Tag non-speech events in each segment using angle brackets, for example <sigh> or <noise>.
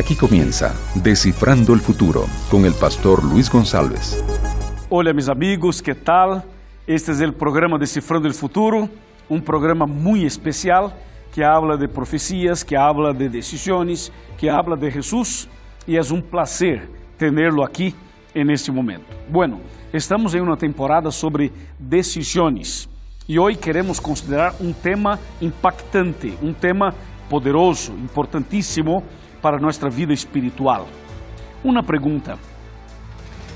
Aquí comienza Descifrando el Futuro con el pastor Luis González. Hola mis amigos, ¿qué tal? Este es el programa Descifrando el Futuro, un programa muy especial que habla de profecías, que habla de decisiones, que habla de Jesús y es un placer tenerlo aquí en este momento. Bueno, estamos en una temporada sobre decisiones y hoy queremos considerar un tema impactante, un tema poderoso, importantíssimo para nossa vida espiritual. Uma pergunta: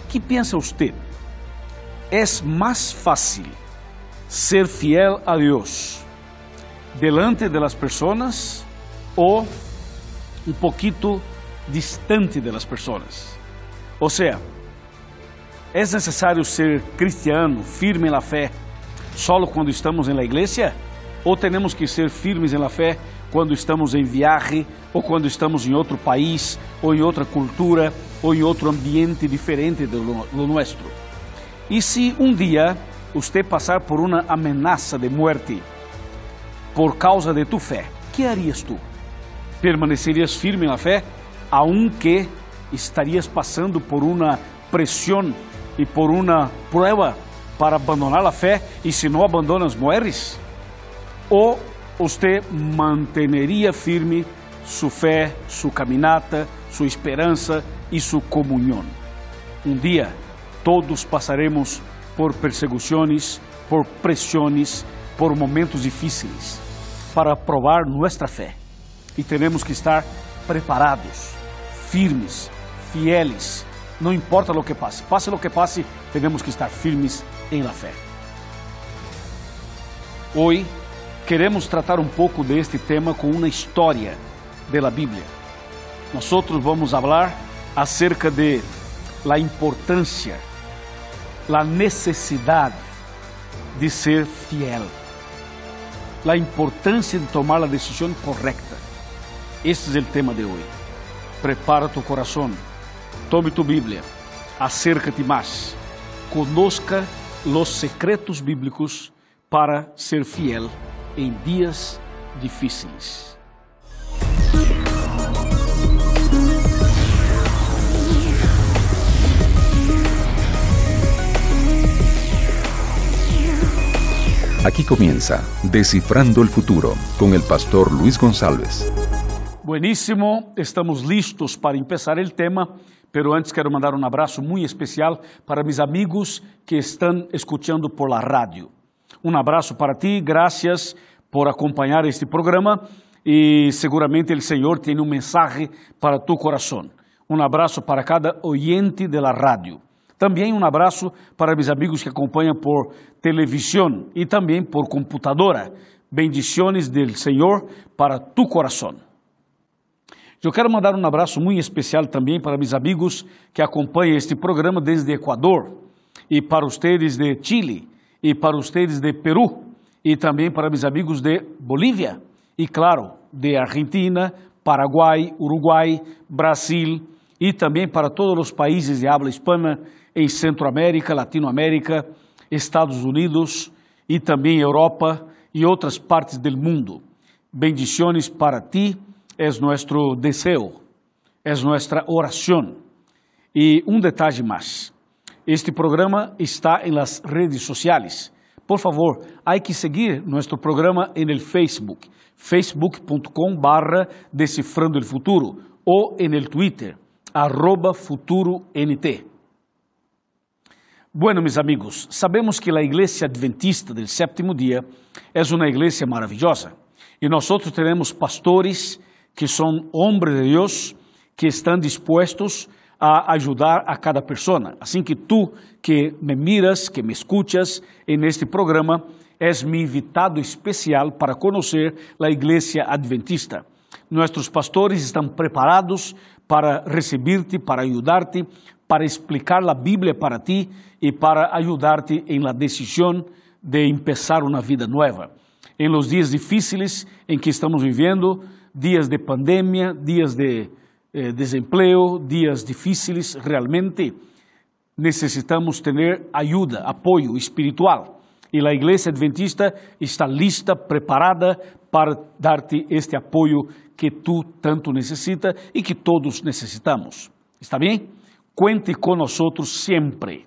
que pensa você? É mais fácil ser fiel a Deus delante de las pessoas ou um pouquito distante de las pessoas? Ou seja, é necessário ser cristiano, firme na fé, solo quando estamos na igreja? Ou temos que ser firmes na fé quando estamos em viagem, ou quando estamos em outro país, ou em outra cultura, ou em outro ambiente diferente do, do nosso. E se um dia você passar por uma ameaça de morte por causa de tu fé, que harias tu? Permanecerias firme na fé, aunque estarias passando por uma pressão e por uma prueba para abandonar a fé, e se não abandonas, morres? Ou você manteria firme sua fé, sua caminata, sua esperança e sua comunhão. Um dia todos passaremos por perseguições, por pressões, por momentos difíceis para provar nossa fé. E temos que estar preparados, firmes, fieles. Não importa o que passe, passe o que passe, temos que estar firmes em la fé. Hoje queremos tratar um pouco deste tema com uma história da Bíblia. Nós vamos falar acerca de la importância, la necessidade de ser fiel, la importância de tomar a decisão correta. Este é o tema de hoje. Prepara tu coração, tome tu Bíblia, acércate mais, conozca los secretos bíblicos para ser fiel em dias difíceis. Aquí comienza Descifrando el Futuro con el pastor Luis González. Buenísimo, estamos listos para empezar el tema, pero antes quero mandar um abraço muito especial para mis amigos que estão escutando por la radio. Um abraço para ti, graças por acompanhar este programa e seguramente o Senhor tem um mensagem para tu coração. Um abraço para cada oyente de la radio. Também um abraço para meus amigos que acompanham por televisão e também por computadora. Bendiciones del Senhor para tu coração. Eu quero mandar um abraço muito especial também para meus amigos que acompanham este programa desde Equador e para os de Chile e para os de Peru e também para meus amigos de Bolívia e claro, de Argentina, Paraguai, Uruguai, Brasil e também para todos os países de habla hispana em Centroamérica, Latinoamérica, Estados Unidos e também Europa e outras partes do mundo. Bendiciones para ti, é nosso desejo, é nossa oração. E um detalhe mais: este programa está em las redes sociais. Por favor, há que seguir nosso programa em el Facebook, facebook.com barra Decifrando el Futuro, ou em el Twitter, arroba FuturoNT. Bueno, meus amigos, sabemos que a Igreja Adventista do Sétimo Dia é uma igreja maravilhosa e nós temos pastores que são homens de Deus que estão dispostos a ajudar a cada pessoa. Assim que tu que me miras, que me escuchas en este programa, és mi invitado especial para conhecer a Igreja Adventista. Nossos pastores estão preparados para recibir-te, para ajudar-te, para explicar a Bíblia para ti e para ajudar-te em la decisão de empezar uma vida nova. Em los dias difíceis em que estamos vivendo, dias de pandemia, dias de eh, desempleo, dias difíceis realmente, necessitamos ter ajuda, apoio espiritual. E a Igreja Adventista está lista, preparada para dar-te este apoio que tu tanto necessita e que todos necessitamos. Está bem? Cuente nós sempre.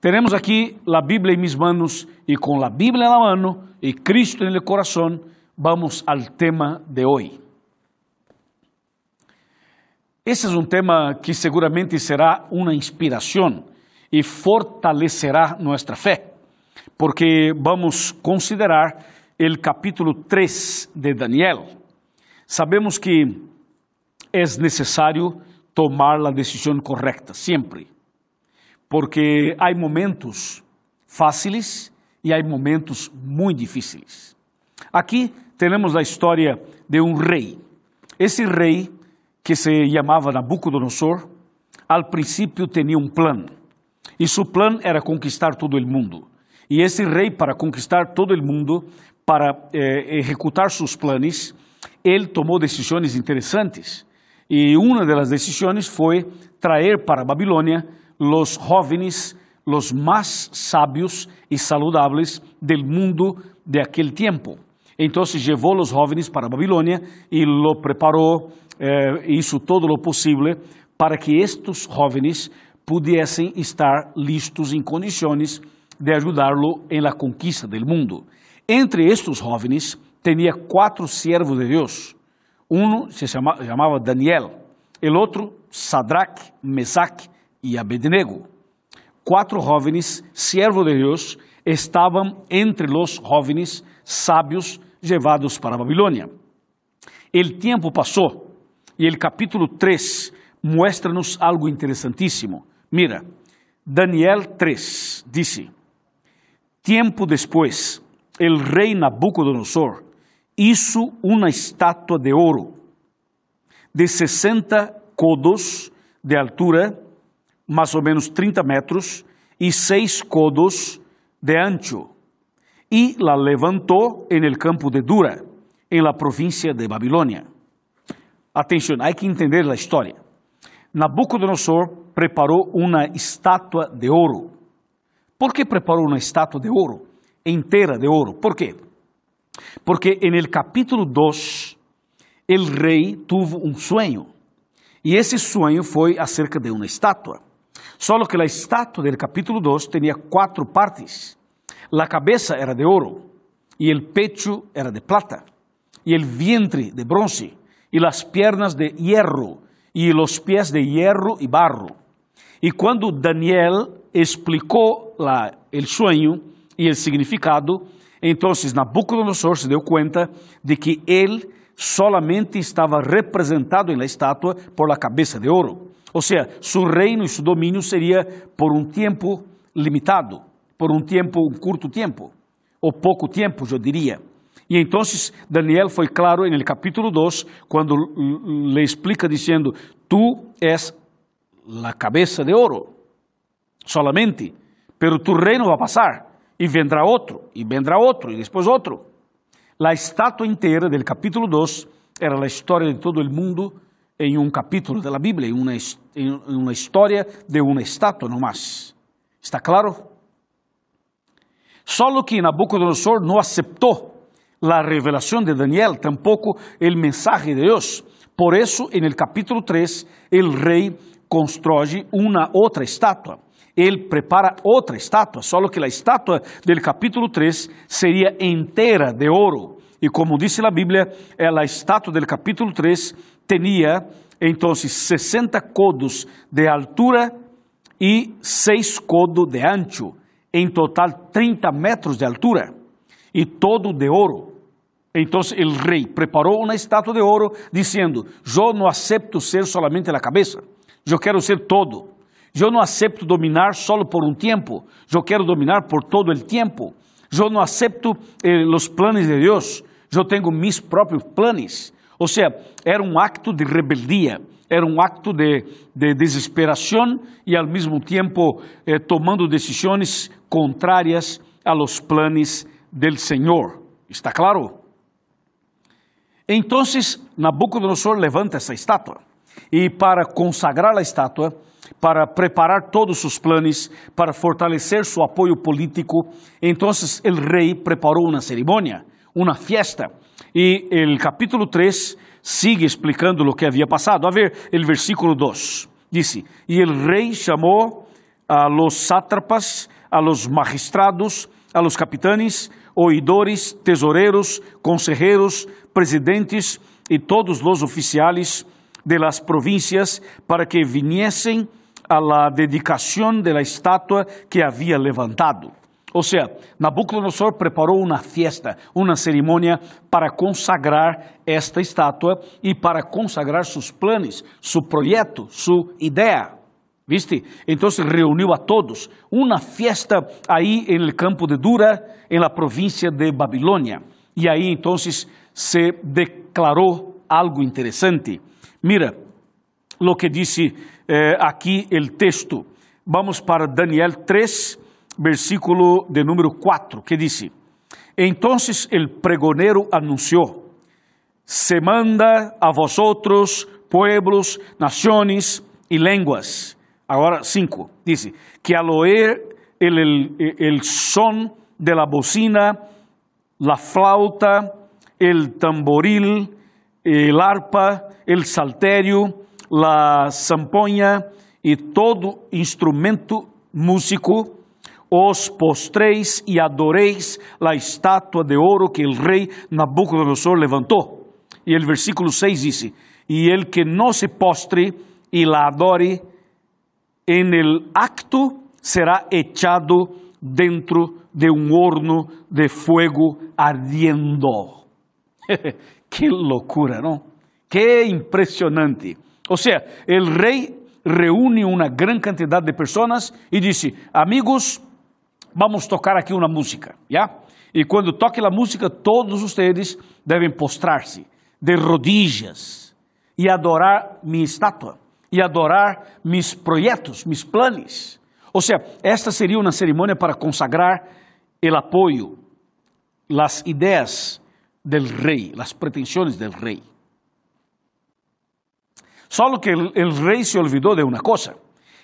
Teremos aqui a Bíblia em mis manos com a Bíblia na mano e Cristo no coração, vamos ao tema de hoje. Esse é um tema que seguramente será uma inspiração e fortalecerá nossa fé, porque vamos considerar o capítulo 3 de Daniel. Sabemos que é necessário tomar a decisão correta, sempre, porque há momentos fáceis e há momentos muito difíceis. Aqui temos a história de um rei. Esse rei que se chamava Nabucodonosor, al princípio tinha um plano. E seu plano era conquistar todo o mundo. E esse rei, para conquistar todo o mundo, para eh, executar seus planos, ele tomou decisões interessantes. E uma das decisões foi trazer para Babilônia os jovens, os mais sábios e saludáveis do mundo de aquele tempo. Então, levou os jovens para Babilônia e lo preparou eh, isso todo o possível para que estes jovens pudessem estar listos em condições de ajudá-lo em la conquista del mundo. Entre estes jovens, tinha quatro servos de Deus. Um se chama, chamava Daniel, o outro Sadrach, Mesac e Abednego. Quatro jovens servos de Deus estavam entre os jovens sábios levados para a Babilônia. O tempo passou e o capítulo 3 mostra-nos algo interessantíssimo. Mira, Daniel 3 disse: Tempo depois, o rei Nabucodonosor hizo uma estátua de ouro de 60 codos de altura, mais ou menos 30 metros, e 6 codos de ancho, e la levantou en el campo de Dura, en la província de Babilônia. Atenção, há que entender a história. Nabucodonosor preparou uma estátua de ouro. Por que preparou uma estátua de ouro? Inteira de ouro. Por quê? Porque en el capítulo 2, el rei tuvo um sonho. E esse sonho foi acerca de uma estátua. Só que a estátua del capítulo 2 tinha quatro partes. La cabeça era de ouro, e el pecho era de plata, e el vientre de bronce, y las piernas de hierro y los pies de hierro y barro. Y cuando Daniel explicó la, el sueño y el significado, entonces Nabucodonosor se dio cuenta de que él solamente estava representado em la estátua por la cabeça de ouro. Ou seja, su reino e su domínio seria por um tempo limitado, por um tempo, um curto tempo, ou pouco tempo, eu diria. E então Daniel foi claro no capítulo 2, quando lhe explica dizendo: Tu és a cabeça de ouro, solamente, pero tu reino vai passar, e vendrá outro, e vendrá outro, e depois outro. A estátua inteira do capítulo 2 era a história de todo o mundo em um capítulo da Bíblia, em uma, em uma história de uma estátua nomás. Está claro? Só que Nabucodonosor não aceitou la revelación de Daniel, tampoco el mensaje de Dios. Por eso, en el capítulo 3, el rey construye una otra estatua. Él prepara otra estatua, solo que la estatua del capítulo 3 sería entera de oro. Y como dice la Biblia, la estatua del capítulo 3 tenía entonces 60 codos de altura y 6 codos de ancho, en total 30 metros de altura, y todo de oro. Então o rei preparou uma estátua de ouro, dizendo: Eu não acepto ser solamente a cabeça, eu quero ser todo. Eu não acepto dominar solo por um tempo, eu quero dominar por todo o tempo. Eu não acepto eh, os planos de Deus, eu tenho mis próprios planos. Ou seja, era um acto de rebeldia, era um acto de, de e ao mesmo tempo eh, tomando decisões contrárias a los planos del Senhor. ¿Está claro? Então Nabucodonosor levanta essa estátua e para consagrar a estátua para preparar todos os planos, para fortalecer seu apoio político. Então, o rei preparou uma cerimônia, uma fiesta. E o capítulo 3 sigue explicando o que havia passado. A ver, o versículo 2. Disse: E o rei chamou a los sátrapas, a los magistrados, a los capitanes, oidores, tesoureiros, consejeros, presidentes e todos os oficiais de las províncias para que viniesen a la dedicación de la estatua que había levantado. Ou seja, Nabucodonosor preparou uma festa, uma cerimônia para consagrar esta estátua e para consagrar seus planos, seu projeto, sua ideia. ¿Viste? Então reuniu a todos. Uma festa aí no campo de Dura, em la província de Babilônia. E aí então se declarou algo interessante. Mira lo que disse eh, aqui o texto. Vamos para Daniel 3, versículo de número 4, que disse: Entonces el pregonero anunció: Se manda a vosotros, pueblos, naciones y lenguas. Agora 5, dice: Que al oír el, el, el son de la bocina, la flauta, el tamboril, el arpa, el saltério, la zamponha e todo instrumento músico, os postreis e adoreis la estátua de ouro que el rei Nabucodonosor levantou. E o versículo 6 diz: E el que não se postre e la adore, en el acto será echado dentro de um horno de fuego ardiendo. <laughs> que loucura, não? Que impressionante. Ou seja, o rei reúne uma grande quantidade de pessoas e disse: Amigos, vamos tocar aqui uma música, ¿ya? E quando toque a música, todos vocês devem postrar-se de rodillas e adorar minha estátua, e adorar mis projetos, mis planos. Ou seja, esta seria uma cerimônia para consagrar o apoio, as ideias del rei, as pretensões del rei. Solo que el, rey se olvidó de una cosa.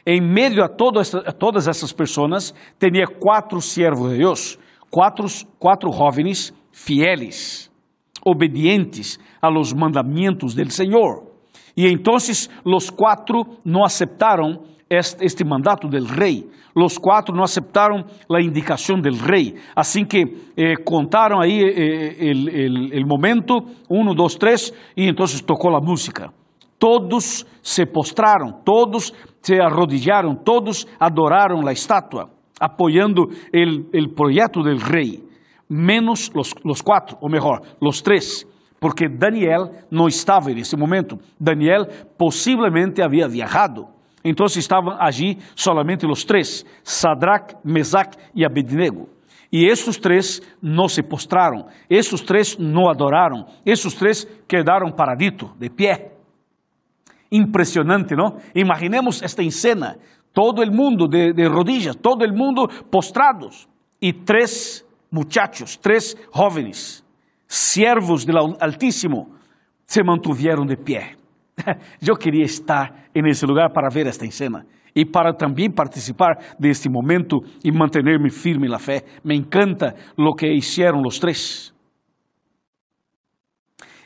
En medio a, a todas essas pessoas, tinha quatro siervos de Deus, quatro, quatro jóvenes fieles, obedientes a los mandamientos del Senhor. E então, os quatro não aceitaram este, mandato del rei. Los quatro não aceitaram a indicação del rei. Assim que eh, contaram aí eh, o momento, um, dois, três, e então tocou a música. Todos se postraram, todos se arrodillaram, todos adoraram a estátua, apoiando o projeto del rei, menos os, os quatro, ou melhor, os três, porque Daniel não estava nesse momento. Daniel possivelmente havia viajado. Então estavam allí solamente os três, Sadrach, Mesac e Abednego. E esses três não se postraram, esses três não adoraram, esses três quedaram paraditos, de pé. Impressionante, não? Imaginemos esta escena, todo o mundo de, de rodillas, todo o mundo postrados, e três muchachos, três jovens, siervos do Altíssimo, se mantuvieron de pé. Eu <laughs> queria estar nesse lugar para ver esta cena e para também participar deste momento e manter-me firme na fé. Me encanta lo que hicieron os três.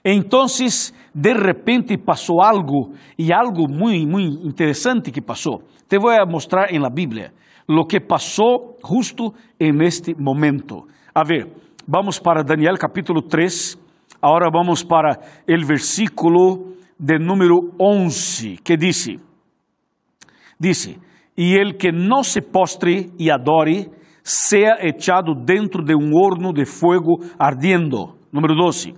Então, de repente passou algo, e algo muito, muito interessante que passou. Te vou mostrar em la Bíblia lo que passou justo en este momento. A ver, vamos para Daniel capítulo 3, agora vamos para el versículo de número 11, que dice, dice, e el que não se postre e adore, sea echado dentro de um horno de fuego ardiendo. Número 12.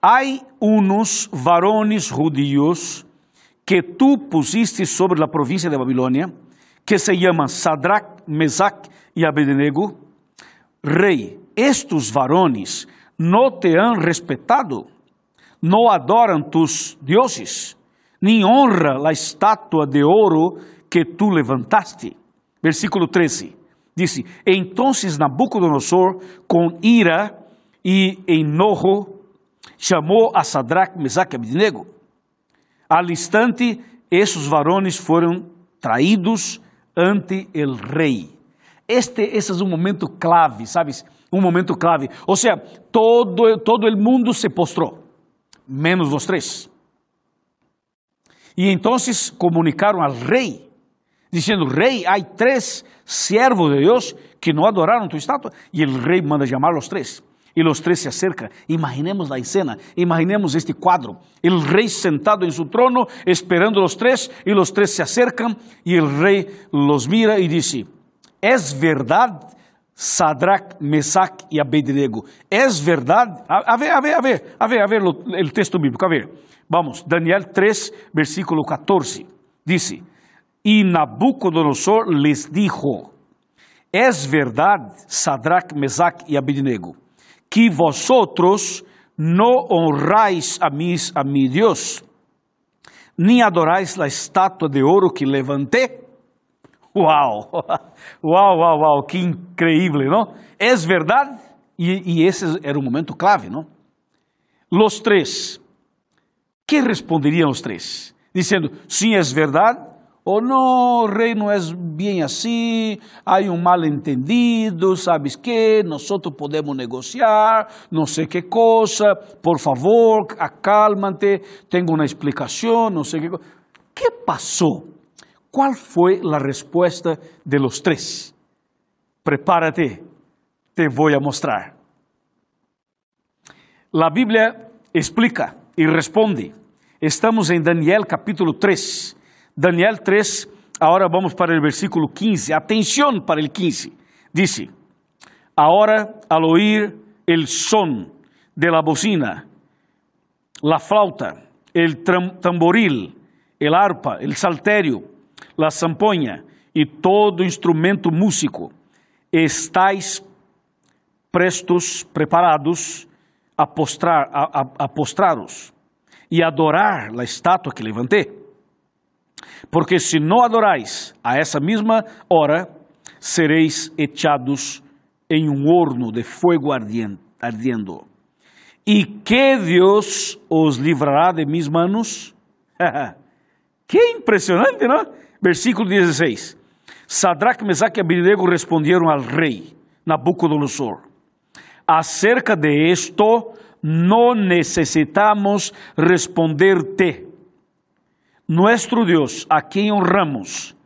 Hay unos varones judíos que tú pusiste sobre la provincia de Babilonia, que se llaman Sadrach, Mesach y Abednego. Rey, estos varones no te han respetado, no adoran tus dioses, ni honra la estatua de oro que tú levantaste. Versículo 13. Dice, entonces Nabucodonosor con ira y enojo chamou a Sadraque, Mesaque e Abednego. Al instante, esses varones foram traídos ante el rei. Este, esse é um momento clave, sabes? Um momento clave. Ou seja, todo, todo el mundo se postrou, menos os três. E então comunicaram ao rei, dizendo: Rei, há três servos de Deus que não adoraram tu estátua. E o rei manda chamar os três. E os três se acercam. Imaginemos a escena, imaginemos este quadro. O rei sentado em seu trono, esperando os três, e os três se acercam, e o rei los mira e diz: É verdade, Sadrach, Mesach e Abednego? É verdade? A, a ver, a ver, a ver, a ver, a ver o texto bíblico, a ver. Vamos, Daniel 3, versículo 14. Diz: E Nabucodonosor les dijo: É verdade, Sadrach, Mesach e Abednego, que vosotros no honráis a, mis, a mi Dios, ni adoráis la estatua de oro que levanté. Uau, <laughs> uau, uau, uau, que increíble, não? É verdade? E, e esse era o momento clave, não? Los três, que responderiam os três? Dizendo, sim, é verdade, ou não, rei não é bem assim, há um mal entendido, sabes que, nós podemos negociar, não sei que coisa, por favor, acalma-te, tenho uma explicação, não sei que coisa. que passou? Qual foi a resposta de los três? Prepárate, te vou a mostrar. A Bíblia explica e responde. Estamos em Daniel capítulo 3 Daniel 3, agora vamos para o versículo 15. Atenção para o 15. Dice, Agora, al oír el son de la bocina, la flauta, el tamboril, el arpa, el salterio, la zampoña e todo instrumento músico, estáis prestos, preparados a, postrar, a, a, a postraros e adorar a estátua que levantei. Porque se não adorais a essa mesma hora, sereis echados em um horno de fogo ardiendo. E que Deus os livrará de mis manos? <laughs> que impressionante, não? Versículo 16. Sadraque, Mesaque e Abednego responderam ao rei Nabucodonosor: Acerca de esto, não necessitamos responder-te Nuestro Dios, a quien honramos,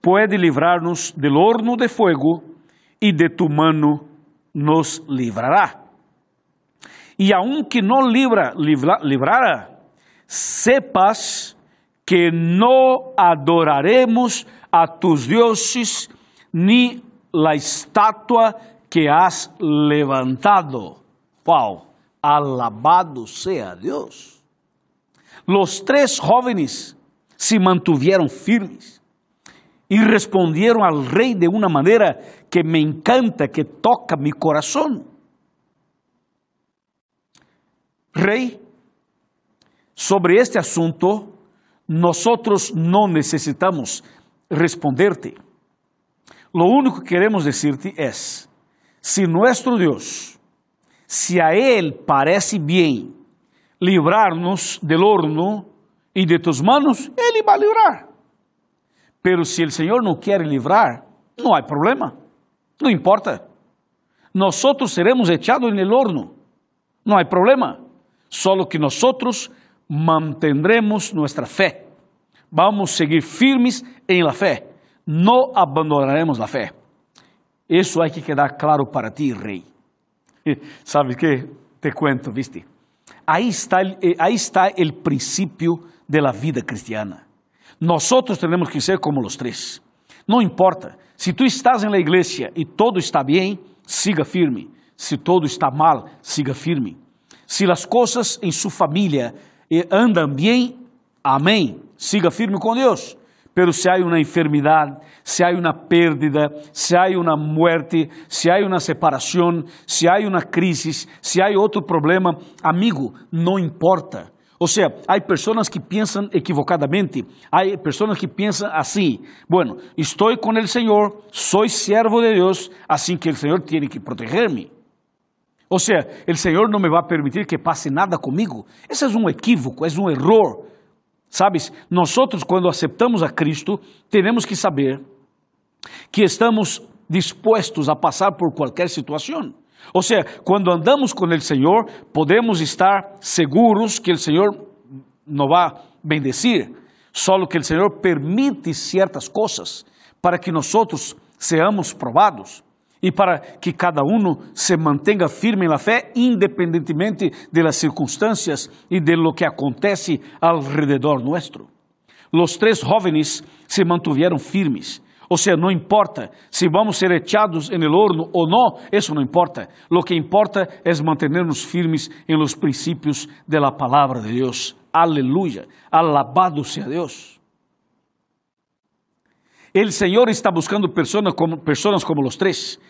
puede librarnos del horno de fuego y de tu mano nos librará. Y aunque no libra, libra, librara, sepas que no adoraremos a tus dioses ni la estatua que has levantado. Wow, alabado sea Dios. Los tres jóvenes se mantuvieron firmes y respondieron al rey de una manera que me encanta, que toca mi corazón. Rey, sobre este asunto nosotros no necesitamos responderte. Lo único que queremos decirte es, si nuestro Dios, si a Él parece bien livrar-nos del horno e de tus manos, Ele vai livrar. Pero se o Senhor não quer livrar, não há problema, não importa. Nós seremos echados no horno, não há problema. Solo que nós mantendremos nossa fé. Vamos seguir firmes em la fé. Não abandonaremos a fé. Isso hay que quedar claro para ti, rei. ¿Sabe que? Te cuento, viste? Aí está, eh, aí está o princípio da vida cristiana. Nós temos que ser como os três. Não importa, se tu estás na igreja e todo está bem, siga firme. Se todo está mal, siga firme. Se as coisas em sua família eh, andam bem, amém. Siga firme com Deus. Pero se há uma enfermidade, se há uma pérdida, se há uma muerte, se há uma separação, se há uma crise, se há outro problema, amigo, não importa. Ou seja, há pessoas que pensam equivocadamente, há pessoas que pensam assim: bueno, estou com o Senhor, sou servo de Deus, assim que o Senhor tem que proteger-me. Ou seja, o Senhor não me vai permitir que passe nada comigo. Esse é um equívoco, é um erro. Sabes, nós quando aceptamos a Cristo, temos que saber que estamos dispostos a passar por qualquer situação. Ou seja, quando andamos com o Senhor, podemos estar seguros que o Senhor nos vai bendecir, só que o Senhor permite certas coisas para que nós seamos provados e para que cada um se mantenha firme na fé, independentemente das circunstâncias e de lo que acontece alrededor nuestro. Os três jovens se mantiveram firmes. Ou seja, não importa se vamos ser echados en el horno ou não, isso não importa. Lo que importa é mantenernos firmes em los princípios de la palavra de Deus. Aleluia. Alabado sea Deus. El Senhor está buscando personas como, personas como los tres.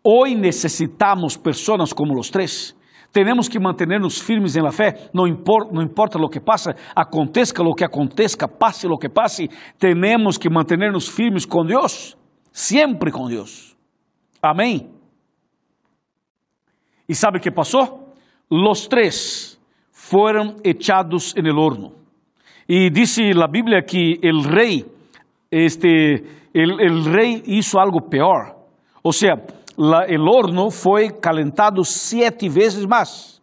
Hoy necesitamos personas como los tres. Tenemos que mantenernos firmes en la fe, no importa, lo que pasa, acontezca lo que acontezca, pase lo que pase, tenemos que mantenernos firmes con Dios, siempre con Dios. Amém. E sabe o que passou? Los três foram echados en el horno. E dice a Bíblia que el rei, este, el, el rei hizo algo peor. Ou seja, la, el horno foi calentado sete vezes mais.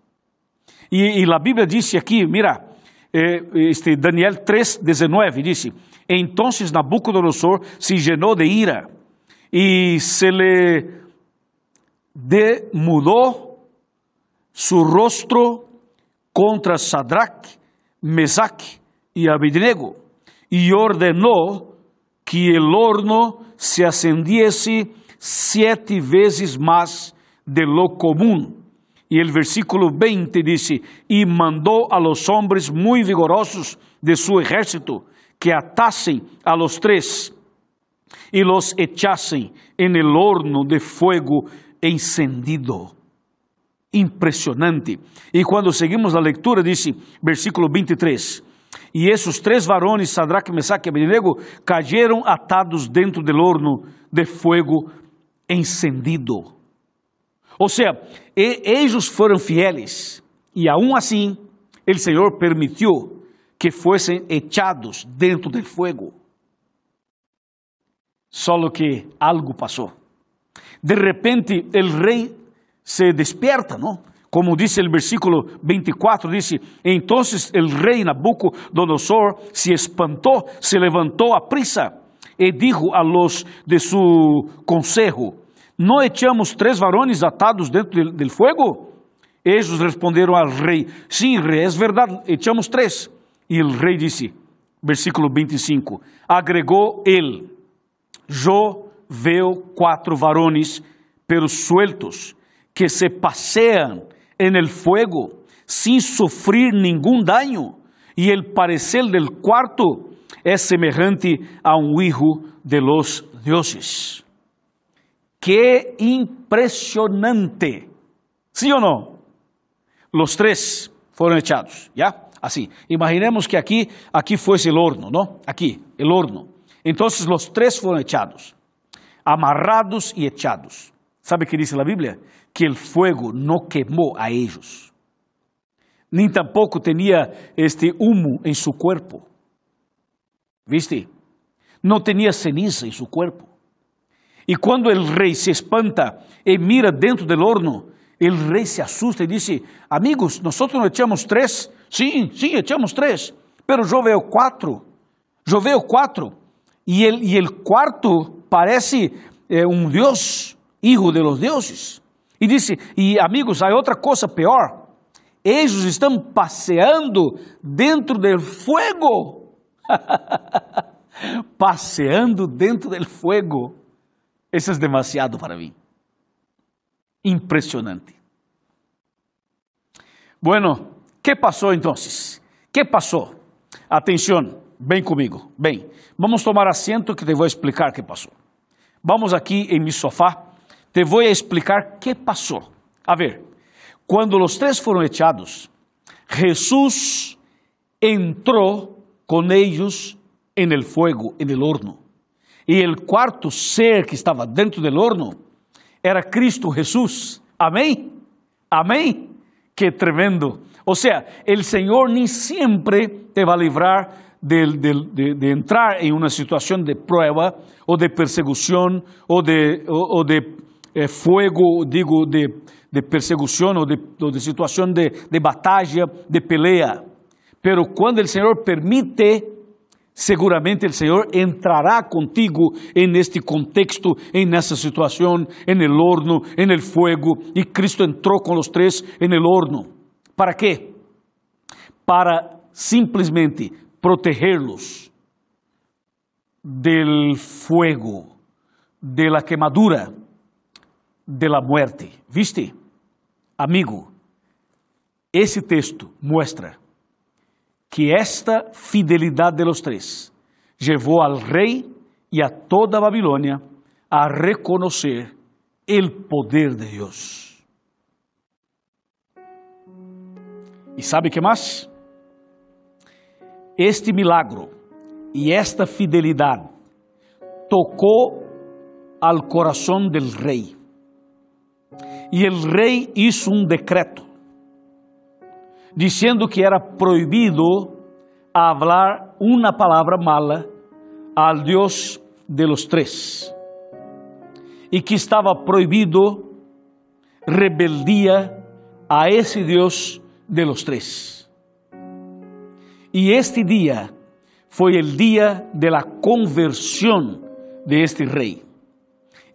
E a Bíblia disse aqui, mira, eh, este Daniel 3:19 disse: Entonces Nabucodonosor se llenou de ira e se le demudou su rostro contra Sadrach, Mesach e Abednego e ordenou que el horno se acendiese sete vezes mais de lo comum. E o versículo 20 diz: E mandou a los hombres muito vigorosos de su ejército que atassem a los tres e los echassem en el horno de fuego encendido. Impressionante. E quando seguimos a leitura, diz, versículo 23, e esses três varões, Sadraque, Mesaque e Abednego, cayeron atados dentro del horno de fuego encendido. Ou seja, eles foram fieles e aún assim o Senhor permitiu que fossem echados dentro do fogo. Só que algo passou. De repente, o rei se despierta, não? Como diz o versículo 24, diz: Entonces el rei Nabucodonosor se espantou, se levantou a prisa e dijo a los de su consejo: ¿No echamos tres varones atados dentro del, del fuego? Ellos responderam al rei: Sim, rei, é verdade, echamos três. E o rei disse, versículo 25: Agregou ele: Eu veo quatro varones, pero sueltos, que se passeam en el fuego, sin sofrer nenhum daño. E el parecer del quarto é semelhante a um hijo de los dioses. Que impressionante! Sim ou não? Los três foram echados, ¿ya? Assim, imaginemos que aqui, aqui fosse o horno, não? Aqui, o horno. Então, os três foram echados, amarrados e echados. ¿Sabe o que diz a Bíblia? Que o fogo não queimou a eles, nem tampouco tinha este humo em seu corpo. ¿Viste? No tenía ceniza en su cuerpo. Y cuando el rey se espanta y mira dentro del horno, el rey se asusta y dice, amigos, nosotros no echamos tres. Sí, sí, echamos tres. Pero yo veo cuatro. Yo cuatro. Y el, y el cuarto parece eh, un Dios, hijo de los dioses. E disse: E amigos, há outra coisa pior. Eles estão passeando dentro do fogo. <laughs> Paseando dentro del fuego. Eso es demasiado para mí. Impresionante. Bueno, ¿qué pasó entonces? ¿Qué pasó? Atención, ven conmigo, ven. Vamos tomar asiento que te voy a explicar qué pasó. Vamos aquí en mi sofá, te voy a explicar qué pasó. A ver, cuando los tres fueron echados, Jesús entró con ellos en el fuego, en el horno. Y el cuarto ser que estaba dentro del horno era Cristo Jesús. Amén. Amén. Qué tremendo. O sea, el Señor ni siempre te va a librar de, entrar em uma situação de prueba ou de ou, ou de eh, fuego, digo, de, de persecução ou de, ou de situação de, de batalha, de pelea. Pero quando o Senhor permite, seguramente o Senhor entrará contigo en este contexto, en essa situação, en el horno, en el fuego. E Cristo entrou com os três en el horno. ¿Para quê? Para simplesmente protegerlos del fuego, de la quemadura, de la muerte. ¿Viste? Amigo, esse texto mostra que esta fidelidade de los três levou al rei e a toda Babilônia a reconhecer el poder de Deus. E sabe que mais? Este milagro e esta fidelidade tocou al coração del rei. E o rei hizo um decreto dizendo que era proibido falar uma palavra mala al Deus de los tres e que estava proibido rebeldia a esse Deus de los tres. E este dia foi o dia de la conversão de este rei.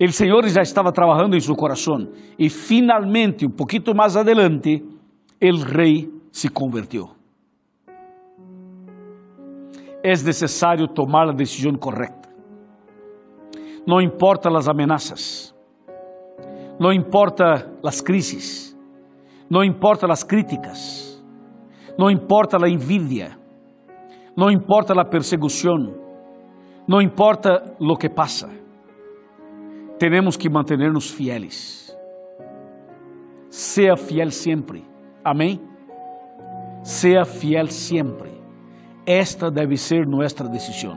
O Senhor já estava trabalhando em seu coração e finalmente, um pouquinho mais adelante, o rei se convertiu. É necessário tomar a decisão correta. Não importa as ameaças, não importa as crises, não importa as críticas, não importa a envidia, não importa a persecução, não importa lo que passa. Temos que manter-nos fieles. Seja fiel sempre. Amém? Seja fiel sempre. Esta deve ser nossa decisão.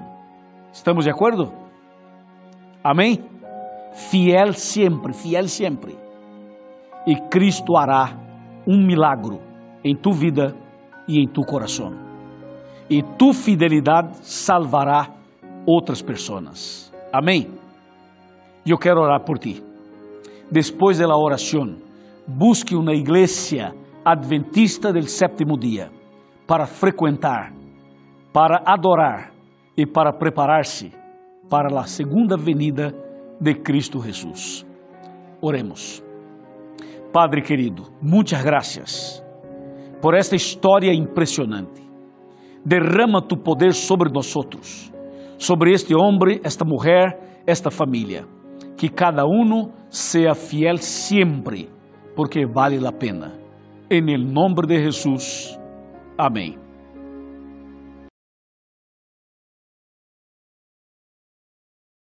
¿Estamos de acordo? Amém? Fiel sempre, fiel sempre. E Cristo hará um milagro em tu vida e em tu coração. E tu fidelidade salvará outras pessoas. Amém? Eu quero orar por ti. Depois da oração, busque uma igreja adventista del sétimo dia para frequentar, para adorar e para preparar-se para a segunda venida de Cristo Jesus. Oremos. Padre querido, muitas graças por esta história impressionante. Derrama tu poder sobre nós sobre este homem, esta mulher, esta família. Que cada um seja fiel sempre, porque vale a pena. En el nombre de Jesús. Amém.